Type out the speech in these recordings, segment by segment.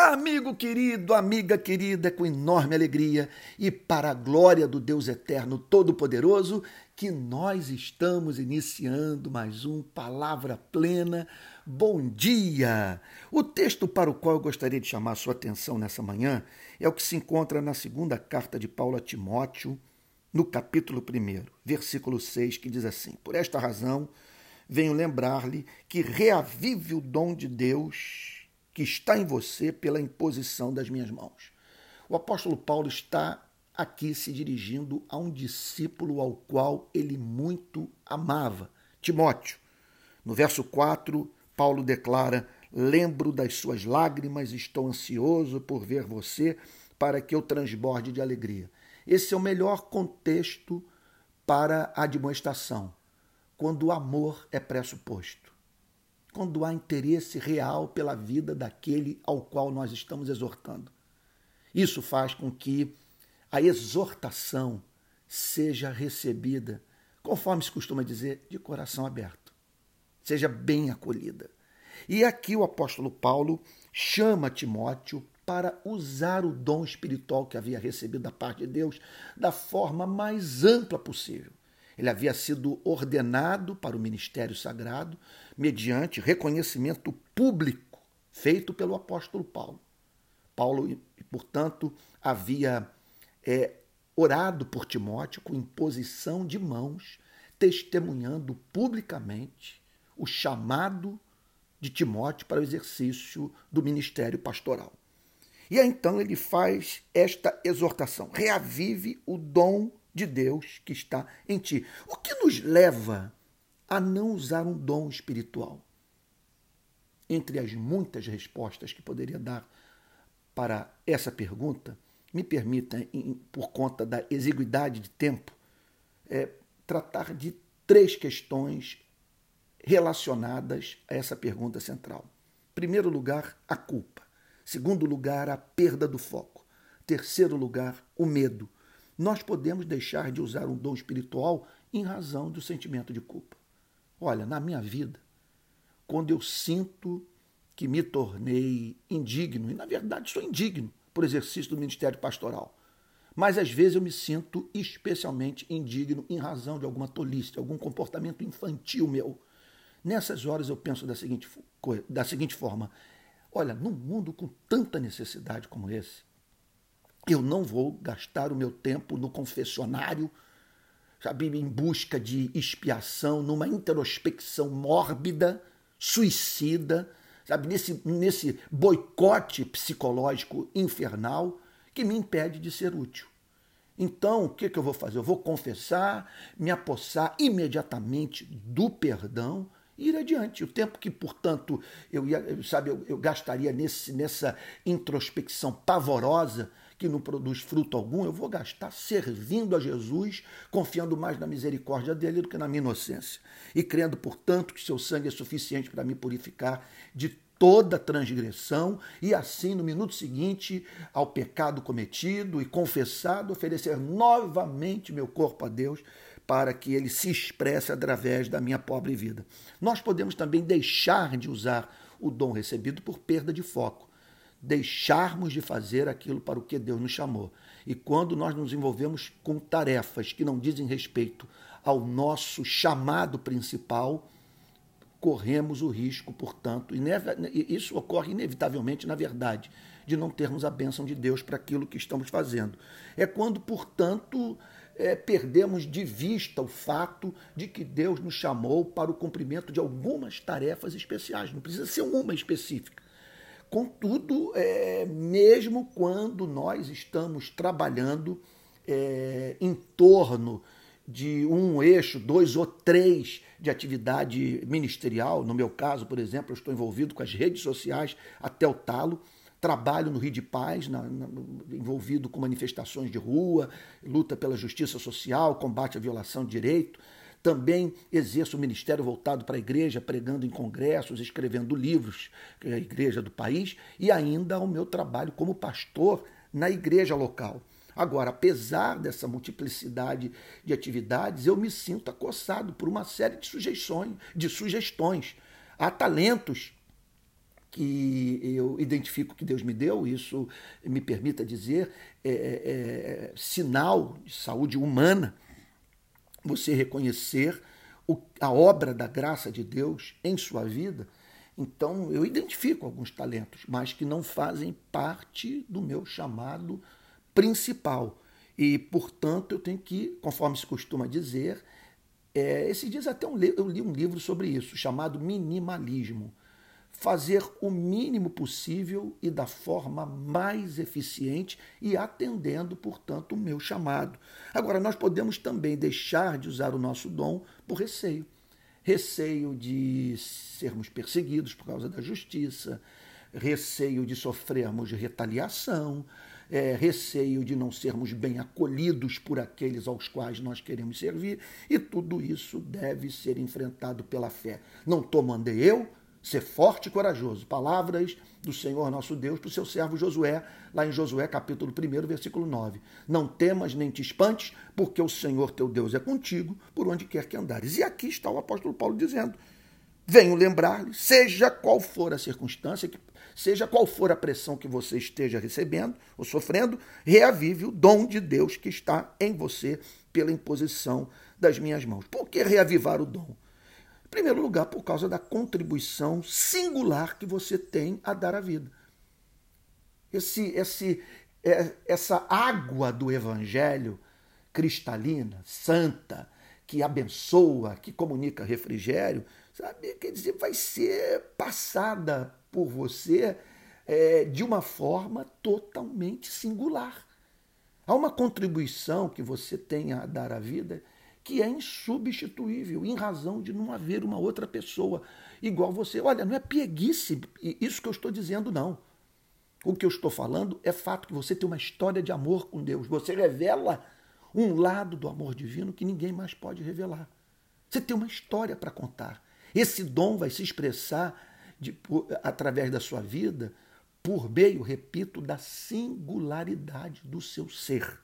Amigo querido, amiga querida, é com enorme alegria e para a glória do Deus Eterno Todo-Poderoso que nós estamos iniciando mais um Palavra Plena. Bom dia! O texto para o qual eu gostaria de chamar sua atenção nessa manhã é o que se encontra na segunda carta de Paulo a Timóteo, no capítulo 1, versículo 6, que diz assim: Por esta razão, venho lembrar-lhe que reavive o dom de Deus que está em você pela imposição das minhas mãos. O apóstolo Paulo está aqui se dirigindo a um discípulo ao qual ele muito amava, Timóteo. No verso 4, Paulo declara: Lembro das suas lágrimas, estou ansioso por ver você, para que eu transborde de alegria. Esse é o melhor contexto para a admoestação, quando o amor é pressuposto quando há interesse real pela vida daquele ao qual nós estamos exortando. Isso faz com que a exortação seja recebida, conforme se costuma dizer, de coração aberto. Seja bem acolhida. E aqui o apóstolo Paulo chama Timóteo para usar o dom espiritual que havia recebido da parte de Deus da forma mais ampla possível. Ele havia sido ordenado para o ministério sagrado mediante reconhecimento público feito pelo apóstolo Paulo. Paulo, portanto, havia é, orado por Timóteo com imposição de mãos, testemunhando publicamente o chamado de Timóteo para o exercício do ministério pastoral. E então ele faz esta exortação: reavive o dom de Deus que está em ti. O que nos leva a não usar um dom espiritual? Entre as muitas respostas que poderia dar para essa pergunta, me permita, por conta da exiguidade de tempo, é, tratar de três questões relacionadas a essa pergunta central. Primeiro lugar, a culpa. Segundo lugar, a perda do foco. Terceiro lugar, o medo nós podemos deixar de usar um dom espiritual em razão do sentimento de culpa. Olha, na minha vida, quando eu sinto que me tornei indigno, e na verdade sou indigno por exercício do ministério pastoral, mas às vezes eu me sinto especialmente indigno em razão de alguma tolice, de algum comportamento infantil meu. Nessas horas eu penso da seguinte, da seguinte forma: olha, num mundo com tanta necessidade como esse, eu não vou gastar o meu tempo no confessionário, sabe, em busca de expiação, numa introspecção mórbida, suicida, sabe, nesse, nesse boicote psicológico infernal que me impede de ser útil. Então, o que, que eu vou fazer? Eu vou confessar, me apossar imediatamente do perdão e ir adiante. O tempo que, portanto, eu ia, sabe, eu, eu gastaria nesse, nessa introspecção pavorosa, que não produz fruto algum, eu vou gastar servindo a Jesus, confiando mais na misericórdia dele do que na minha inocência. E crendo, portanto, que seu sangue é suficiente para me purificar de toda transgressão e assim no minuto seguinte ao pecado cometido e confessado oferecer novamente meu corpo a Deus para que ele se expresse através da minha pobre vida. Nós podemos também deixar de usar o dom recebido por perda de foco deixarmos de fazer aquilo para o que Deus nos chamou. E quando nós nos envolvemos com tarefas que não dizem respeito ao nosso chamado principal, corremos o risco, portanto, e isso ocorre inevitavelmente, na verdade, de não termos a bênção de Deus para aquilo que estamos fazendo. É quando, portanto, é, perdemos de vista o fato de que Deus nos chamou para o cumprimento de algumas tarefas especiais, não precisa ser uma específica Contudo, é, mesmo quando nós estamos trabalhando é, em torno de um eixo, dois ou três de atividade ministerial, no meu caso, por exemplo, eu estou envolvido com as redes sociais até o talo, trabalho no Rio de Paz, na, na, envolvido com manifestações de rua, luta pela justiça social, combate à violação de direito, também exerço o ministério voltado para a igreja, pregando em congressos, escrevendo livros, é a igreja do país, e ainda o meu trabalho como pastor na igreja local. Agora, apesar dessa multiplicidade de atividades, eu me sinto acossado por uma série de sugestões, de sugestões. Há talentos que eu identifico que Deus me deu, isso me permita dizer, é, é sinal de saúde humana, você reconhecer o, a obra da graça de Deus em sua vida. Então, eu identifico alguns talentos, mas que não fazem parte do meu chamado principal. E, portanto, eu tenho que, conforme se costuma dizer, é, esses dias até eu li um livro sobre isso, chamado Minimalismo fazer o mínimo possível e da forma mais eficiente e atendendo, portanto, o meu chamado. Agora, nós podemos também deixar de usar o nosso dom por receio. Receio de sermos perseguidos por causa da justiça, receio de sofrermos retaliação, é, receio de não sermos bem acolhidos por aqueles aos quais nós queremos servir, e tudo isso deve ser enfrentado pela fé. Não tomando eu, ser forte e corajoso. Palavras do Senhor nosso Deus para o seu servo Josué, lá em Josué capítulo 1, versículo 9. Não temas nem te espantes, porque o Senhor teu Deus é contigo por onde quer que andares. E aqui está o apóstolo Paulo dizendo: venho lembrar-lhe, seja qual for a circunstância, seja qual for a pressão que você esteja recebendo ou sofrendo, reavive o dom de Deus que está em você pela imposição das minhas mãos. Por que reavivar o dom? Em primeiro lugar, por causa da contribuição singular que você tem a dar à vida. Esse, esse, é, essa água do Evangelho cristalina, santa, que abençoa, que comunica refrigério, sabe? Quer dizer, vai ser passada por você é, de uma forma totalmente singular. Há uma contribuição que você tem a dar à vida que é insubstituível, em razão de não haver uma outra pessoa igual você. Olha, não é pieguice isso que eu estou dizendo, não. O que eu estou falando é fato que você tem uma história de amor com Deus. Você revela um lado do amor divino que ninguém mais pode revelar. Você tem uma história para contar. Esse dom vai se expressar de, por, através da sua vida por meio, repito, da singularidade do seu ser.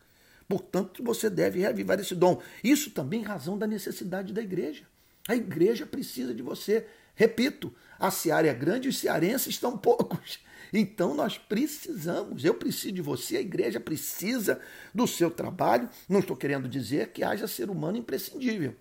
Portanto, você deve reavivar esse dom. Isso também em razão da necessidade da igreja. A igreja precisa de você. Repito, a seara é grande e os cearenses estão poucos. Então nós precisamos, eu preciso de você, a igreja precisa do seu trabalho. Não estou querendo dizer que haja ser humano imprescindível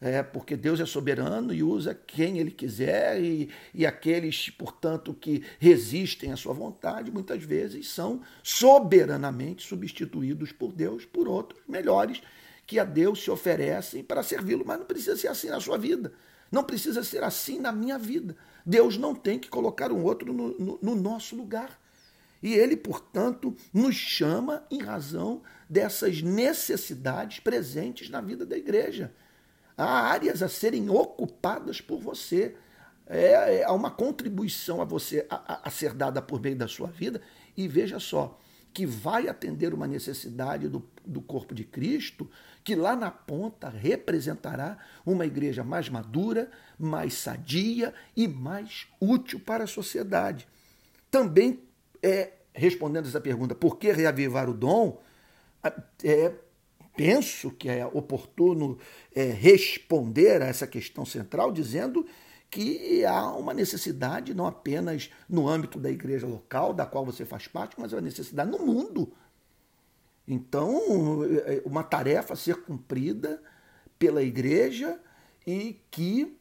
é, porque Deus é soberano e usa quem Ele quiser, e, e aqueles, portanto, que resistem à sua vontade, muitas vezes são soberanamente substituídos por Deus por outros melhores que a Deus se oferecem para servi-lo, mas não precisa ser assim na sua vida. Não precisa ser assim na minha vida. Deus não tem que colocar um outro no, no, no nosso lugar. E ele, portanto, nos chama em razão dessas necessidades presentes na vida da igreja. Há áreas a serem ocupadas por você. É, é, há uma contribuição a você a, a, ser dada por meio da sua vida. E veja só, que vai atender uma necessidade do, do corpo de Cristo, que lá na ponta representará uma igreja mais madura, mais sadia e mais útil para a sociedade. Também, é, respondendo essa pergunta, por que reavivar o dom? É, penso que é oportuno é, responder a essa questão central dizendo que há uma necessidade não apenas no âmbito da igreja local, da qual você faz parte, mas uma necessidade no mundo. Então, é, uma tarefa a ser cumprida pela igreja e que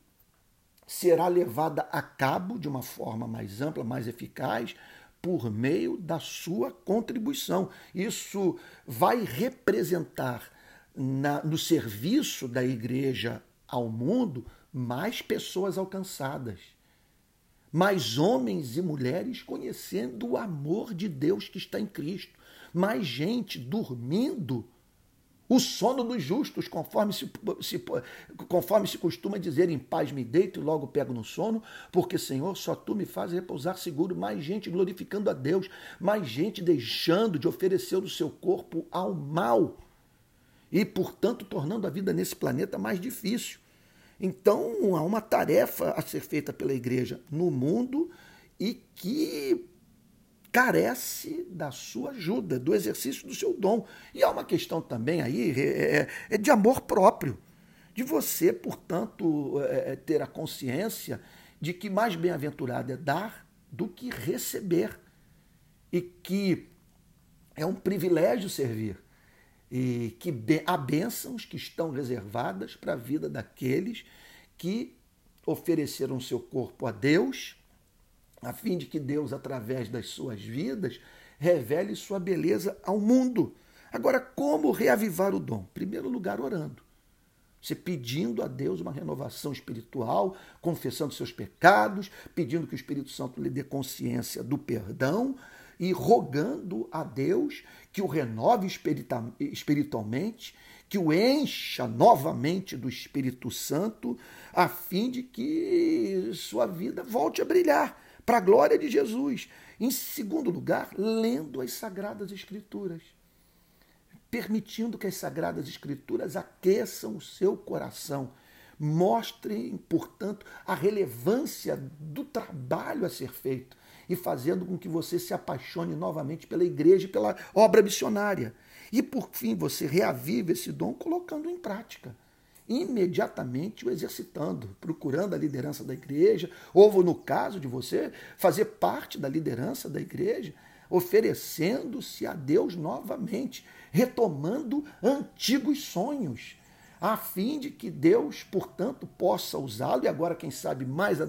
será levada a cabo de uma forma mais ampla, mais eficaz, por meio da sua contribuição. Isso vai representar na, no serviço da igreja ao mundo mais pessoas alcançadas, mais homens e mulheres conhecendo o amor de Deus que está em Cristo, mais gente dormindo o sono dos justos, conforme se, se, conforme se costuma dizer, em paz me deito e logo pego no sono, porque, Senhor, só tu me fazes repousar seguro. Mais gente glorificando a Deus, mais gente deixando de oferecer o seu corpo ao mal e, portanto, tornando a vida nesse planeta mais difícil. Então, há uma tarefa a ser feita pela igreja no mundo e que carece da sua ajuda, do exercício do seu dom. E há uma questão também aí é, é, é de amor próprio, de você, portanto, é, é, ter a consciência de que mais bem-aventurado é dar do que receber. E que é um privilégio servir. E que há bênçãos que estão reservadas para a vida daqueles que ofereceram seu corpo a Deus, a fim de que Deus, através das suas vidas, revele sua beleza ao mundo. Agora, como reavivar o dom? Em primeiro lugar, orando. Você pedindo a Deus uma renovação espiritual, confessando seus pecados, pedindo que o Espírito Santo lhe dê consciência do perdão e rogando a Deus que o renove espiritualmente, que o encha novamente do Espírito Santo, a fim de que sua vida volte a brilhar para a glória de Jesus. Em segundo lugar, lendo as Sagradas Escrituras permitindo que as Sagradas Escrituras aqueçam o seu coração. Mostrem, portanto, a relevância do trabalho a ser feito e fazendo com que você se apaixone novamente pela igreja e pela obra missionária. E, por fim, você reavive esse dom colocando em prática imediatamente o exercitando, procurando a liderança da igreja, ou no caso de você, fazer parte da liderança da igreja, oferecendo-se a Deus novamente, retomando antigos sonhos, a fim de que Deus, portanto, possa usá-lo, e agora, quem sabe, mais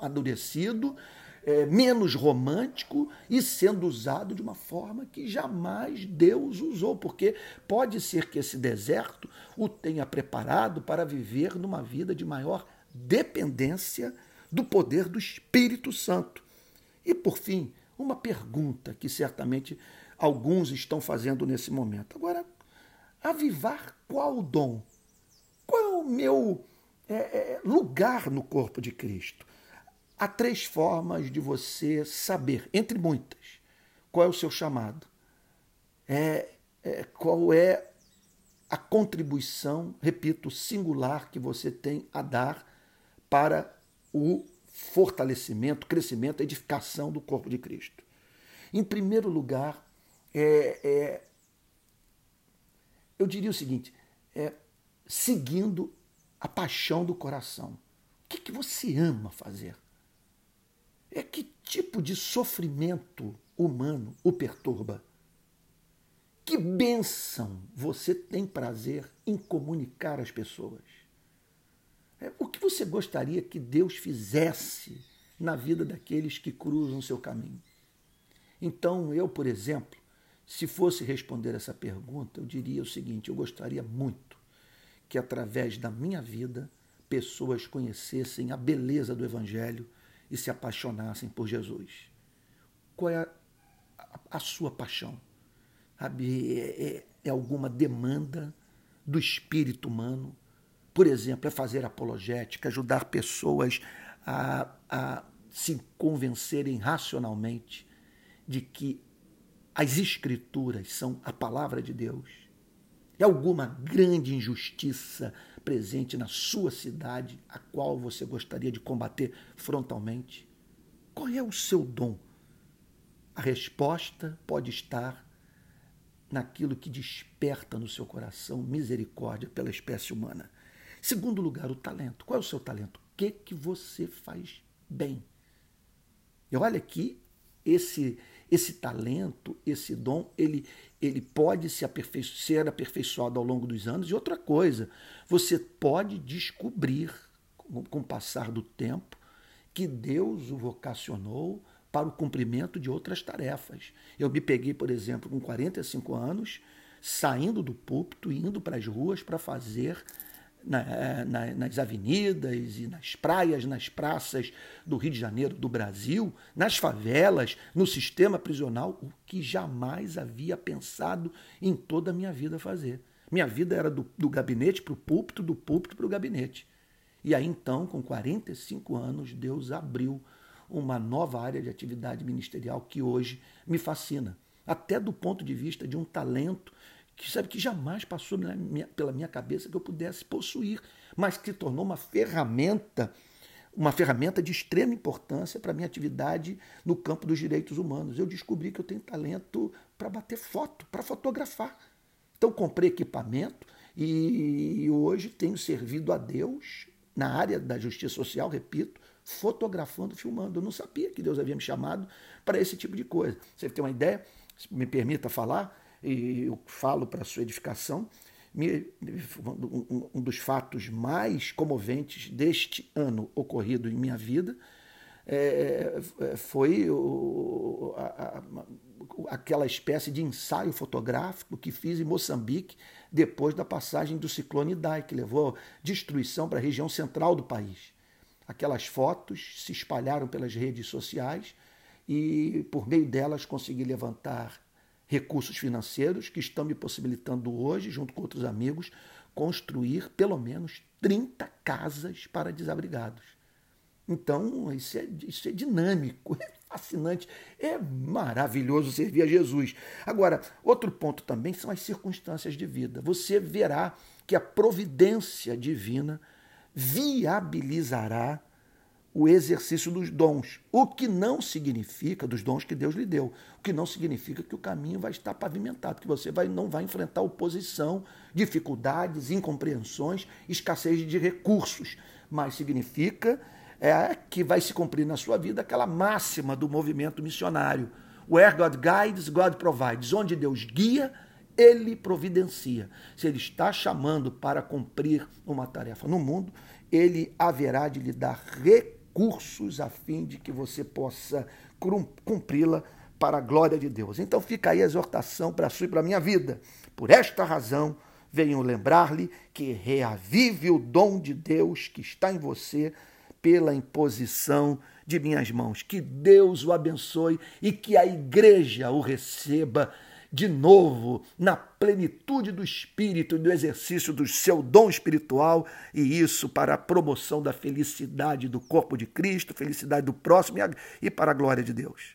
adurecido, é, menos romântico e sendo usado de uma forma que jamais Deus usou, porque pode ser que esse deserto o tenha preparado para viver numa vida de maior dependência do poder do Espírito Santo. E por fim, uma pergunta que certamente alguns estão fazendo nesse momento. Agora, avivar qual dom? Qual é o meu é, é, lugar no corpo de Cristo? Há três formas de você saber, entre muitas, qual é o seu chamado. É, é, qual é a contribuição, repito, singular que você tem a dar para o fortalecimento, crescimento, edificação do corpo de Cristo. Em primeiro lugar, é, é, eu diria o seguinte: é, seguindo a paixão do coração. O que, que você ama fazer? É que tipo de sofrimento humano o perturba? Que bênção você tem prazer em comunicar às pessoas? É, o que você gostaria que Deus fizesse na vida daqueles que cruzam seu caminho? Então, eu, por exemplo, se fosse responder essa pergunta, eu diria o seguinte: eu gostaria muito que, através da minha vida, pessoas conhecessem a beleza do Evangelho e se apaixonassem por Jesus. Qual é a, a, a sua paixão? Sabe, é, é, é alguma demanda do espírito humano? Por exemplo, é fazer apologética, ajudar pessoas a, a se convencerem racionalmente de que as Escrituras são a palavra de Deus? É alguma grande injustiça presente na sua cidade a qual você gostaria de combater frontalmente? Qual é o seu dom? A resposta pode estar naquilo que desperta no seu coração misericórdia pela espécie humana. Segundo lugar, o talento. Qual é o seu talento? O que, que você faz bem? E olha aqui, esse, esse talento, esse dom, ele, ele pode se aperfei ser aperfeiçoado ao longo dos anos. E outra coisa, você pode descobrir, com, o passar do tempo, que Deus o vocacionou para o cumprimento de outras tarefas. Eu me peguei, por exemplo, com 45 anos, saindo do púlpito, indo para as ruas para fazer na, é, na, nas avenidas e nas praias, nas praças do Rio de Janeiro, do Brasil, nas favelas, no sistema prisional, o que jamais havia pensado em toda a minha vida fazer. Minha vida era do, do gabinete para o púlpito, do púlpito para o gabinete. E aí então, com 45 anos, Deus abriu uma nova área de atividade ministerial que hoje me fascina, até do ponto de vista de um talento que sabe que jamais passou minha, pela minha cabeça que eu pudesse possuir, mas que se tornou uma ferramenta, uma ferramenta de extrema importância para minha atividade no campo dos direitos humanos. Eu descobri que eu tenho talento para bater foto, para fotografar. Então comprei equipamento e hoje tenho servido a Deus na área da justiça social, repito, fotografando, filmando. Eu não sabia que Deus havia me chamado para esse tipo de coisa. Você tem uma ideia? Me permita falar, e eu falo para sua edificação. Um dos fatos mais comoventes deste ano ocorrido em minha vida é, é, foi o, a, a, aquela espécie de ensaio fotográfico que fiz em Moçambique depois da passagem do ciclone Idai, que levou destruição para a região central do país. Aquelas fotos se espalharam pelas redes sociais e, por meio delas, consegui levantar recursos financeiros que estão me possibilitando hoje, junto com outros amigos, construir pelo menos 30 casas para desabrigados. Então, isso é, isso é dinâmico, é fascinante, é maravilhoso servir a Jesus. Agora, outro ponto também são as circunstâncias de vida. Você verá que a providência divina viabilizará o exercício dos dons, o que não significa dos dons que Deus lhe deu, o que não significa que o caminho vai estar pavimentado, que você vai, não vai enfrentar oposição, dificuldades, incompreensões, escassez de recursos, mas significa é que vai se cumprir na sua vida aquela máxima do movimento missionário. Where God guides, God provides. Onde Deus guia, ele providencia. Se ele está chamando para cumprir uma tarefa no mundo, ele haverá de lhe dar recursos a fim de que você possa cumpri-la para a glória de Deus. Então fica aí a exortação para a sua e para a minha vida. Por esta razão, venho lembrar-lhe que reavive o dom de Deus que está em você pela imposição de minhas mãos. Que Deus o abençoe e que a igreja o receba de novo na plenitude do espírito e do exercício do seu dom espiritual, e isso para a promoção da felicidade do corpo de Cristo, felicidade do próximo e para a glória de Deus.